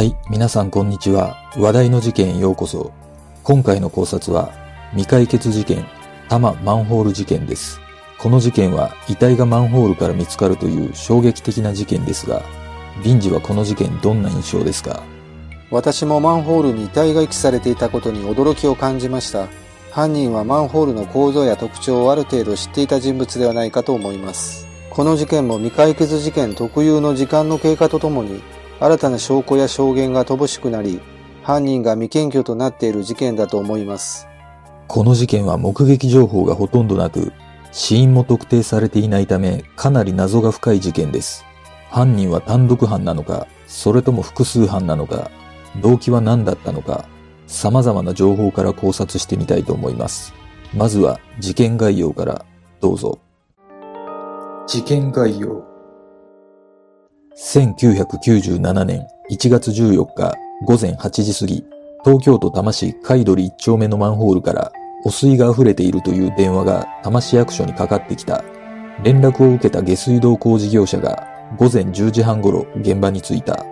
はい、皆さんこんにちは。話題の事件へようこそ。今回の考察は、未解決事件、多摩マンホール事件です。この事件は遺体がマンホールから見つかるという衝撃的な事件ですが、臨時はこの事件どんな印象ですか？私もマンホールに遺体が遺棄されていたことに驚きを感じました。犯人はマンホールの構造や特徴をある程度知っていた人物ではないかと思います。この事件も未解決事件特有の時間の経過とともに、新たな証拠や証言が乏しくなり、犯人が未検挙となっている事件だと思います。この事件は目撃情報がほとんどなく、死因も特定されていないため、かなり謎が深い事件です。犯人は単独犯なのか、それとも複数犯なのか、動機は何だったのか、様々な情報から考察してみたいと思います。まずは事件概要からどうぞ。事件概要1997年1月14日午前8時過ぎ、東京都多摩市海鳥1丁目のマンホールから汚水が溢れているという電話が多摩市役所にかかってきた。連絡を受けた下水道工事業者が午前10時半頃現場に着いた。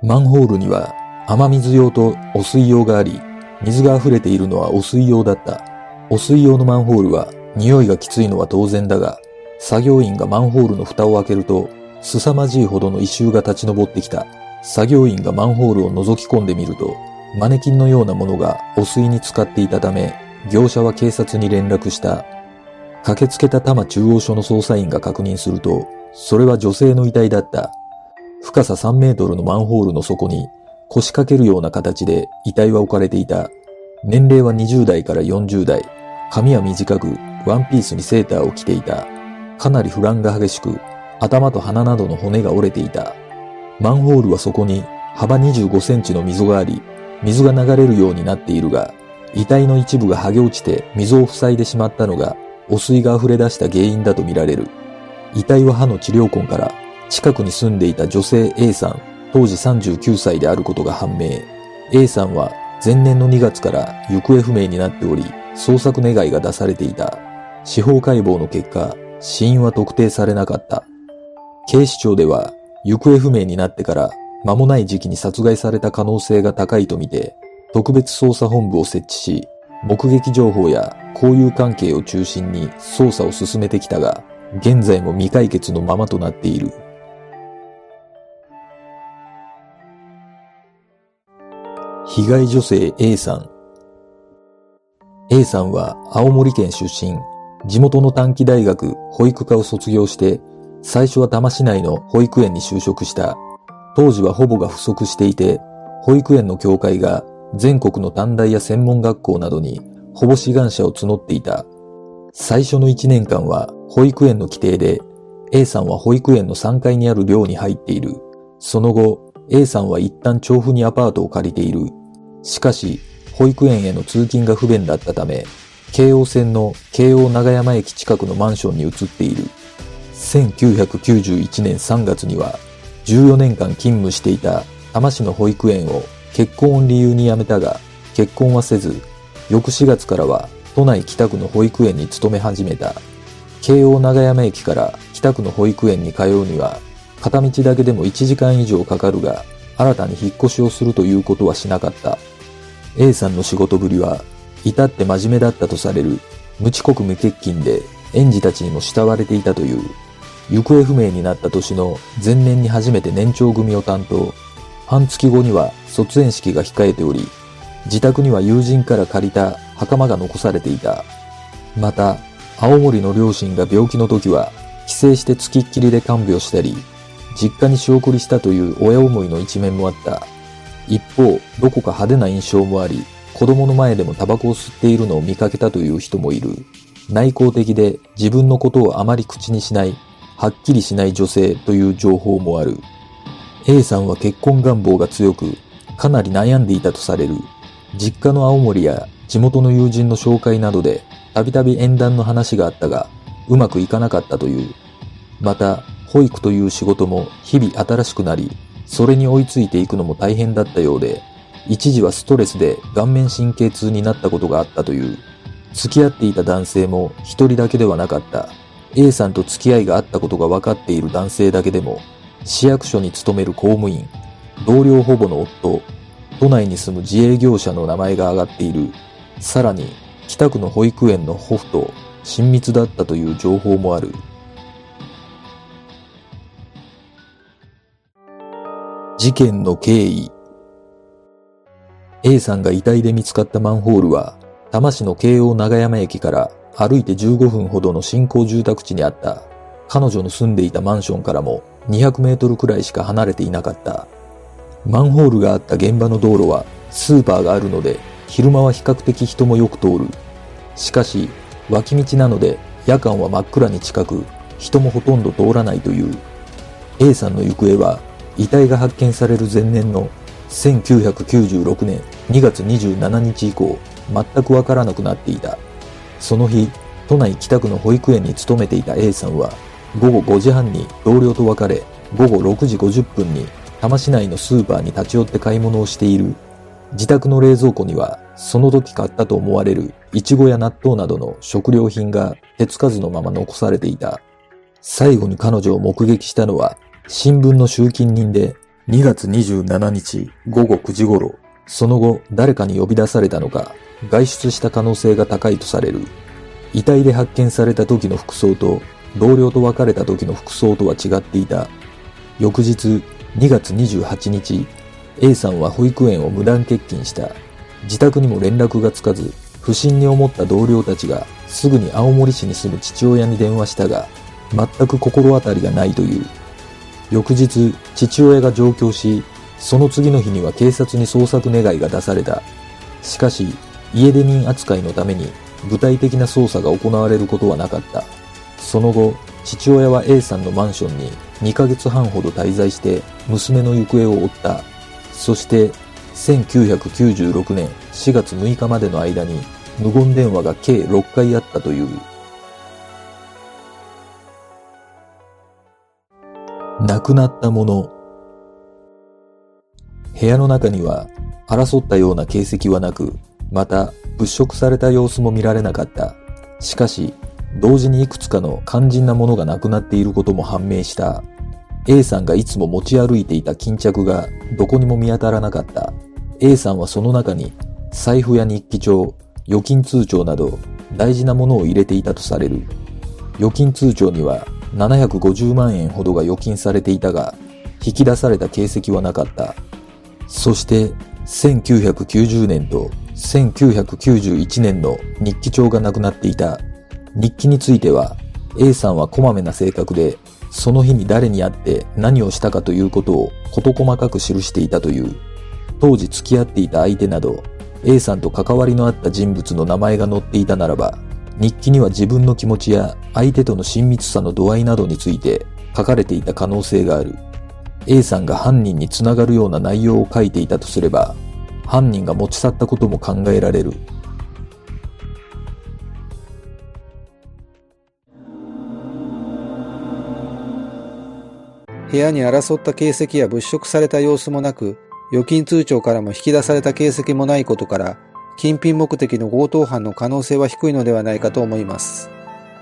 マンホールには雨水用と汚水用があり、水が溢れているのは汚水用だった。汚水用のマンホールは匂いがきついのは当然だが、作業員がマンホールの蓋を開けると、凄まじいほどの異臭が立ち上ってきた。作業員がマンホールを覗き込んでみると、マネキンのようなものが汚水に浸かっていたため、業者は警察に連絡した。駆けつけた多摩中央署の捜査員が確認すると、それは女性の遺体だった。深さ3メートルのマンホールの底に腰掛けるような形で遺体は置かれていた。年齢は20代から40代。髪は短く、ワンピースにセーターを着ていた。かなり不乱が激しく、頭と鼻などの骨が折れていた。マンホールはそこに幅25センチの溝があり、水が流れるようになっているが、遺体の一部が剥げ落ちて溝を塞いでしまったのが、汚水が溢れ出した原因だとみられる。遺体は歯の治療痕から、近くに住んでいた女性 A さん、当時39歳であることが判明。A さんは前年の2月から行方不明になっており、捜索願いが出されていた。司法解剖の結果、死因は特定されなかった。警視庁では、行方不明になってから間もない時期に殺害された可能性が高いとみて、特別捜査本部を設置し、目撃情報や交友関係を中心に捜査を進めてきたが、現在も未解決のままとなっている。被害女性 A さん。A さんは青森県出身、地元の短期大学保育科を卒業して、最初は多摩市内の保育園に就職した。当時は保母が不足していて、保育園の協会が全国の短大や専門学校などに保護志願者を募っていた。最初の1年間は保育園の規定で A さんは保育園の3階にある寮に入っている。その後 A さんは一旦調布にアパートを借りている。しかし保育園への通勤が不便だったため京王線の京王長山駅近くのマンションに移っている。1991年3月には14年間勤務していた多摩市の保育園を結婚を理由に辞めたが結婚はせず翌4月からは都内北区の保育園に勤め始めた。京王長山駅から北区の保育園に通うには片道だけでも1時間以上かかるが新たに引っ越しをするということはしなかった。A さんの仕事ぶりは至って真面目だったとされる無遅刻無欠勤で園児たちにも慕われていたという。行方不明になった年の前年に初めて年長組を担当。半月後には卒園式が控えており、自宅には友人から借りた袴が残されていた。また、青森の両親が病気の時は、帰省して付きっきりで看病したり、実家に仕送りしたという親思いの一面もあった。一方、どこか派手な印象もあり、子供の前でもタバコを吸っているのを見かけたという人もいる。内向的で自分のことをあまり口にしないはっきりしない女性という情報もある。A さんは結婚願望が強く、かなり悩んでいたとされる。実家の青森や地元の友人の紹介などで、たびたび縁談の話があったが、うまくいかなかったという。また、保育という仕事も日々新しくなり、それに追いついていくのも大変だったようで、一時はストレスで顔面神経痛になったことがあったという。付き合っていた男性も一人だけではなかった。A さんと付き合いがあったことが分かっている男性だけでも、市役所に勤める公務員、同僚保母の夫、都内に住む自営業者の名前が挙がっている。さらに、北区の保育園の保父と親密だったという情報もある。事件の経緯 A さんが遺体で見つかったマンホールは、多摩市の京王長山駅から歩いて15分ほどの新興住宅地にあった彼女の住んでいたマンションからも200メートルくらいしか離れていなかった。マンホールがあった現場の道路はスーパーがあるので昼間は比較的人もよく通る。しかし脇道なので夜間は真っ暗に近く人もほとんど通らないという。A さんの行方は遺体が発見される前年の1996年2月27日以降全くわからなくなっていた。その日、都内北区の保育園に勤めていた A さんは午後5時半に同僚と別れ、午後6時50分に多摩市内のスーパーに立ち寄って買い物をしている。自宅の冷蔵庫には、その時買ったと思われるイチゴや納豆などの食料品が手つかずのまま残されていた。最後に彼女を目撃したのは、新聞の集金人で2月27日午後9時頃、その後誰かに呼び出されたのか、外出した可能性が高いとされる。遺体で発見された時の服装と同僚と別れた時の服装とは違っていた。翌日2月28日、A さんは保育園を無断欠勤した。自宅にも連絡がつかず、不審に思った同僚たちがすぐに青森市に住む父親に電話したが、全く心当たりがないという。翌日、父親が上京し、その次の日には警察に捜索願いが出された。しかし、家出人扱いのために具体的な捜査が行われることはなかった。その後、父親は A さんのマンションに2ヶ月半ほど滞在して娘の行方を追った。そして、1996年4月6日までの間に無言電話が計6回あったという。亡くなったもの。部屋の中には争ったような形跡はなく、また物色された様子も見られなかった。しかし、同時にいくつかの肝心なものがなくなっていることも判明した。A さんがいつも持ち歩いていた巾着がどこにも見当たらなかった。A さんはその中に財布や日記帳、預金通帳など大事なものを入れていたとされる。預金通帳には750万円ほどが預金されていたが、引き出された形跡はなかった。そして1990年と1991年の日記帳がなくなっていた。日記については A さんはこまめな性格で、その日に誰に会って何をしたかということを事細かく記していたという。当時付き合っていた相手など、A さんと関わりのあった人物の名前が載っていたならば、日記には自分の気持ちや相手との親密さの度合いなどについて書かれていた可能性がある。A さんが犯人につながるような内容を書いていたとすれば、犯人が持ち去ったことも考えられる。部屋に争った形跡や物色された様子もなく、預金通帳からも引き出された形跡もないことから、金品目的の強盗犯の可能性は低いのではないかと思います。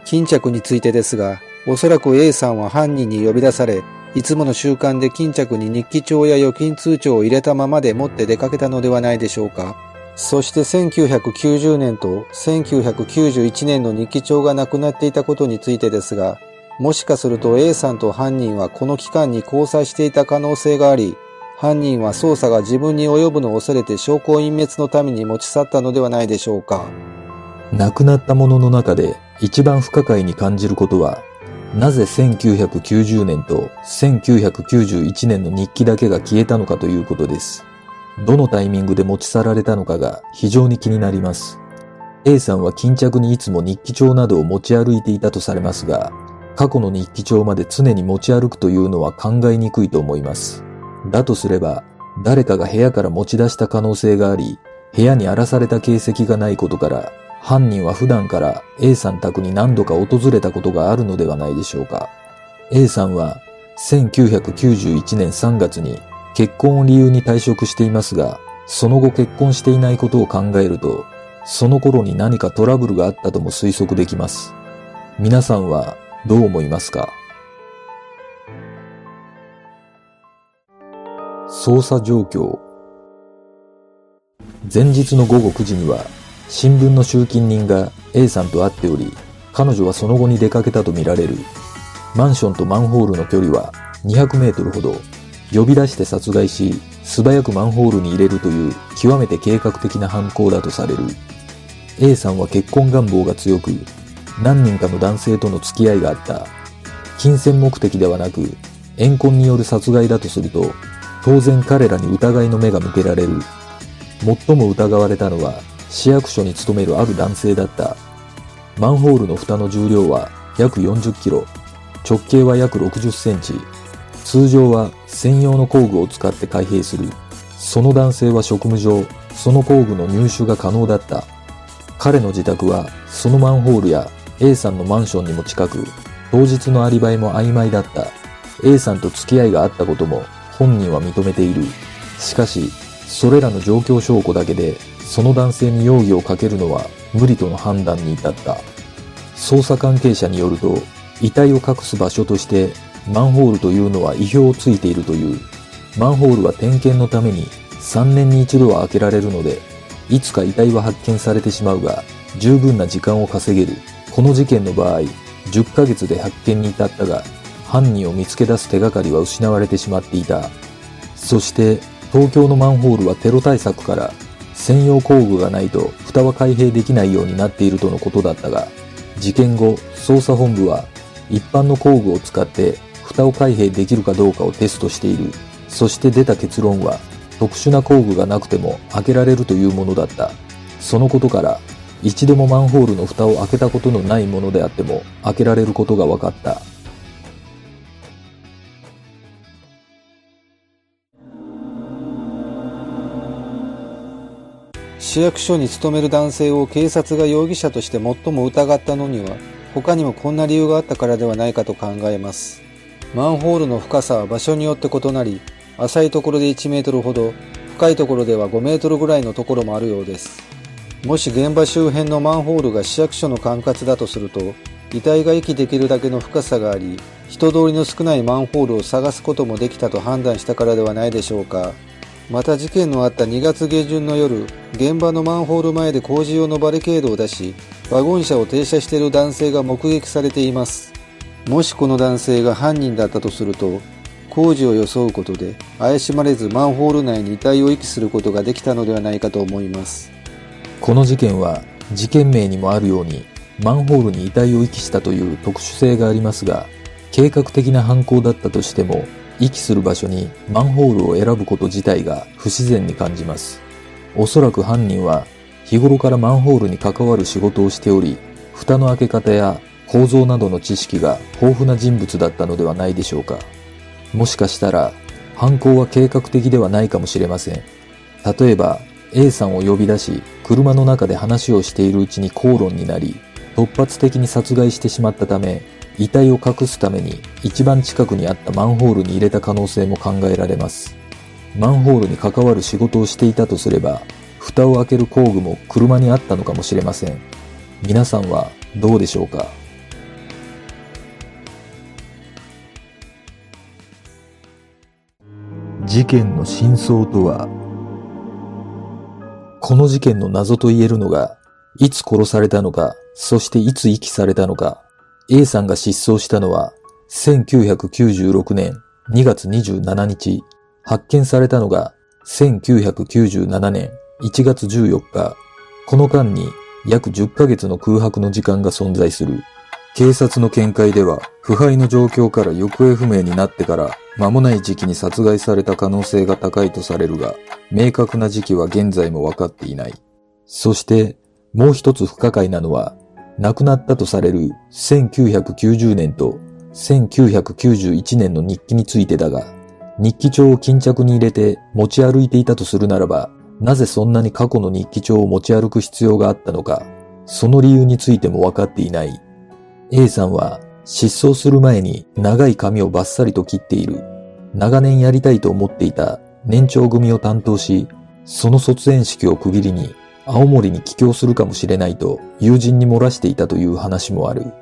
巾着についてですが、おそらく A さんは犯人に呼び出され、いつもの習慣で巾着に日記帳や預金通帳を入れたままで持って出かけたのではないでしょうか。そして1990年と1991年の日記帳がなくなっていたことについてですが、もしかすると A さんと犯人はこの期間に交際していた可能性があり、犯人は捜査が自分に及ぶのを恐れて証拠隠滅のために持ち去ったのではないでしょうか。亡くなったものの中で一番不可解に感じることはなぜ1990年と1991年の日記だけが消えたのかということです。どのタイミングで持ち去られたのかが非常に気になります。A さんは巾着にいつも日記帳などを持ち歩いていたとされますが、過去の日記帳まで常に持ち歩くというのは考えにくいと思います。だとすれば、誰かが部屋から持ち出した可能性があり、部屋に荒らされた形跡がないことから、犯人は普段から A さん宅に何度か訪れたことがあるのではないでしょうか。A さんは1991年3月に結婚を理由に退職していますが、その後結婚していないことを考えると、その頃に何かトラブルがあったとも推測できます。皆さんはどう思いますか？捜査状況前日の午後9時には新聞の集金人が A さんと会っており彼女はその後に出かけたとみられる。マンションとマンホールの距離は200メートルほど。呼び出して殺害し素早くマンホールに入れるという極めて計画的な犯行だとされる。A さんは結婚願望が強く何人かの男性との付き合いがあった。金銭目的ではなく怨恨による殺害だとすると当然彼らに疑いの目が向けられる。最も疑われたのは市役所に勤めるある男性だった。マンホールの蓋の重量は約40キロ。直径は約60センチ。通常は専用の工具を使って開閉する。その男性は職務上その工具の入手が可能だった。彼の自宅はそのマンホールや A さんのマンションにも近く当日のアリバイも曖昧だった。A さんと付き合いがあったことも本人は認めている。しかしそれらの状況証拠だけでその男性に容疑をかけるのは無理との判断に至った。捜査関係者によると遺体を隠す場所としてマンホールというのは意表をついているという。マンホールは点検のために3年に一度は開けられるのでいつか遺体は発見されてしまうが十分な時間を稼げる。この事件の場合10ヶ月で発見に至ったが犯人を見つけ出す手がかりは失われてしまっていた。そして東京のマンホールはテロ対策から専用工具がないと蓋は開閉できないようになっているとのことだったが、事件後、捜査本部は一般の工具を使って蓋を開閉できるかどうかをテストしている。そして出た結論は、特殊な工具がなくても開けられるというものだった。そのことから、一度もマンホールの蓋を開けたことのないものであっても開けられることが分かった。市役所に勤める男性を警察が容疑者として最も疑ったのには他にもこんな理由があったからではないかと考えます。マンホールの深さは場所によって異なり浅いところで1メートルほど深いところでは5メートルぐらいのところもあるようです。もし現場周辺のマンホールが市役所の管轄だとすると遺体が息できるだけの深さがあり人通りの少ないマンホールを探すこともできたと判断したからではないでしょうか。また事件のあった2月下旬の夜現場のマンホール前で工事用のバリケードを出しワゴン車を停車している男性が目撃されています。もしこの男性が犯人だったとすると工事を装うことで怪しまれずマンホール内に遺体を遺棄することができたのではないかと思います。この事件は事件名にもあるようにマンホールに遺体を遺棄したという特殊性がありますが計画的な犯行だったとしても遺棄する場所にマンホールを選ぶこと自体が不自然に感じます。おそらく犯人は日頃からマンホールに関わる仕事をしており、蓋の開け方や構造などの知識が豊富な人物だったのではないでしょうか。もしかしたら犯行は計画的ではないかもしれません。例えば A さんを呼び出し、車の中で話をしているうちに口論になり、突発的に殺害してしまったため、遺体を隠すために一番近くにあったマンホールに入れた可能性も考えられます。マンホールに関わる仕事をしていたとすれば、蓋を開ける工具も車にあったのかもしれません。皆さんはどうでしょうか？事件の真相とはこの事件の謎と言えるのが、いつ殺されたのか、そしていつ遺棄されたのか、A さんが失踪したのは1996年2月27日、発見されたのが1997年1月14日、この間に約10ヶ月の空白の時間が存在する。警察の見解では、腐敗の状況から行方不明になってから間もない時期に殺害された可能性が高いとされるが、明確な時期は現在も分かっていない。そして、もう一つ不可解なのは、亡くなったとされる1990年と1991年の日記についてだが、日記帳を巾着に入れて持ち歩いていたとするならば、なぜそんなに過去の日記帳を持ち歩く必要があったのか、その理由についても分かっていない。A さんは失踪する前に長い髪をバッサリと切っている。長年やりたいと思っていた年長組を担当し、その卒園式を区切りに青森に帰郷するかもしれないと友人に漏らしていたという話もある。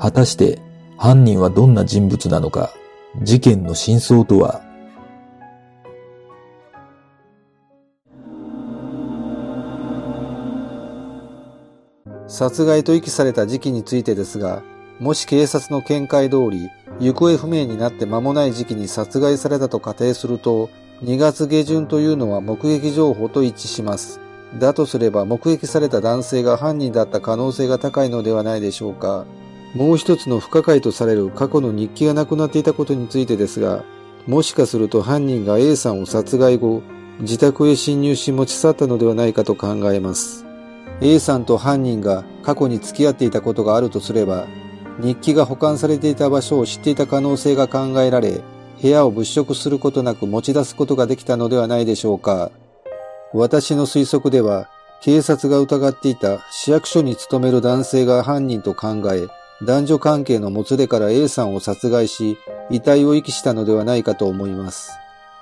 果たして犯人はどんな人物なのか、事件の真相とは？殺害と遺棄された時期についてですが、もし警察の見解通り、行方不明になって間もない時期に殺害されたと仮定すると、2月下旬というのは目撃情報と一致します。だとすれば目撃された男性が犯人だった可能性が高いのではないでしょうか。もう一つの不可解とされる過去の日記がなくなっていたことについてですが、もしかすると犯人が A さんを殺害後、自宅へ侵入し持ち去ったのではないかと考えます。A さんと犯人が過去に付き合っていたことがあるとすれば、日記が保管されていた場所を知っていた可能性が考えられ、部屋を物色することなく持ち出すことができたのではないでしょうか。私の推測では、警察が疑っていた市役所に勤める男性が犯人と考え、男女関係のもつれから A さんを殺害し、遺体を遺棄したのではないかと思います。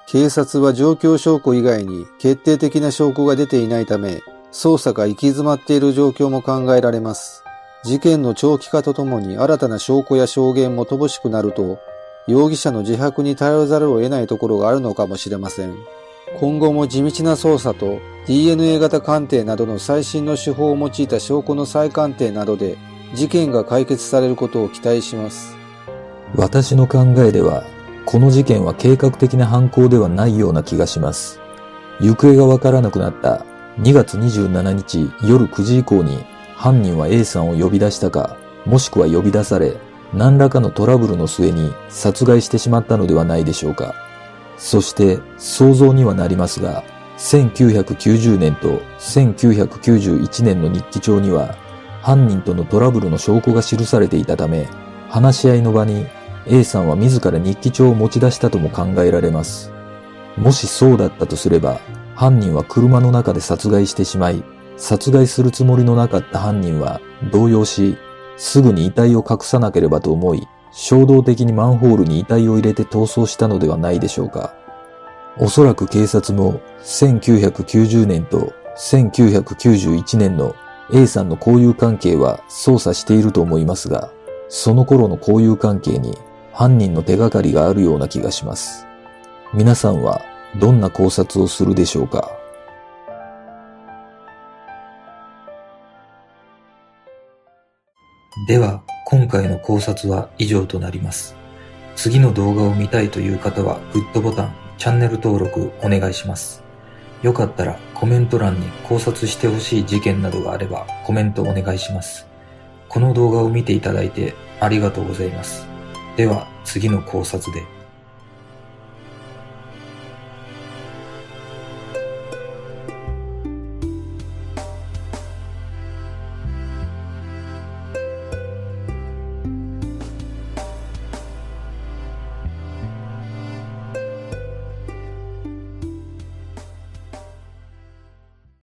警察は状況証拠以外に決定的な証拠が出ていないため、捜査が行き詰まっている状況も考えられます。事件の長期化とともに新たな証拠や証言も乏しくなると、容疑者の自白に頼らざるを得ないところがあるのかもしれません。今後も地道な捜査と DNA 型鑑定などの最新の手法を用いた証拠の再鑑定などで事件が解決されることを期待します。私の考えでは、この事件は計画的な犯行ではないような気がします。行方がわからなくなった2月27日夜9時以降に犯人は A さんを呼び出したか、もしくは呼び出され、何らかのトラブルの末に殺害してしまったのではないでしょうか。そして想像にはなりますが、1990年と1991年の日記帳には犯人とのトラブルの証拠が記されていたため、話し合いの場に A さんは自ら日記帳を持ち出したとも考えられます。もしそうだったとすれば、犯人は車の中で殺害してしまい、殺害するつもりのなかった犯人は動揺し、すぐに遺体を隠さなければと思い、衝動的にマンホールに遺体を入れて逃走したのではないでしょうか。おそらく警察も1990年と1991年の A さんの交友関係は捜査していると思いますが、その頃の交友関係に犯人の手がかりがあるような気がします。皆さんはどんな考察をするでしょうか？では、今回の考察は以上となります。次の動画を見たいという方はグッドボタン、チャンネル登録お願いします。よかったらコメント欄に考察してほしい事件などがあればコメントお願いします。この動画を見ていただいてありがとうございます。では次の考察で。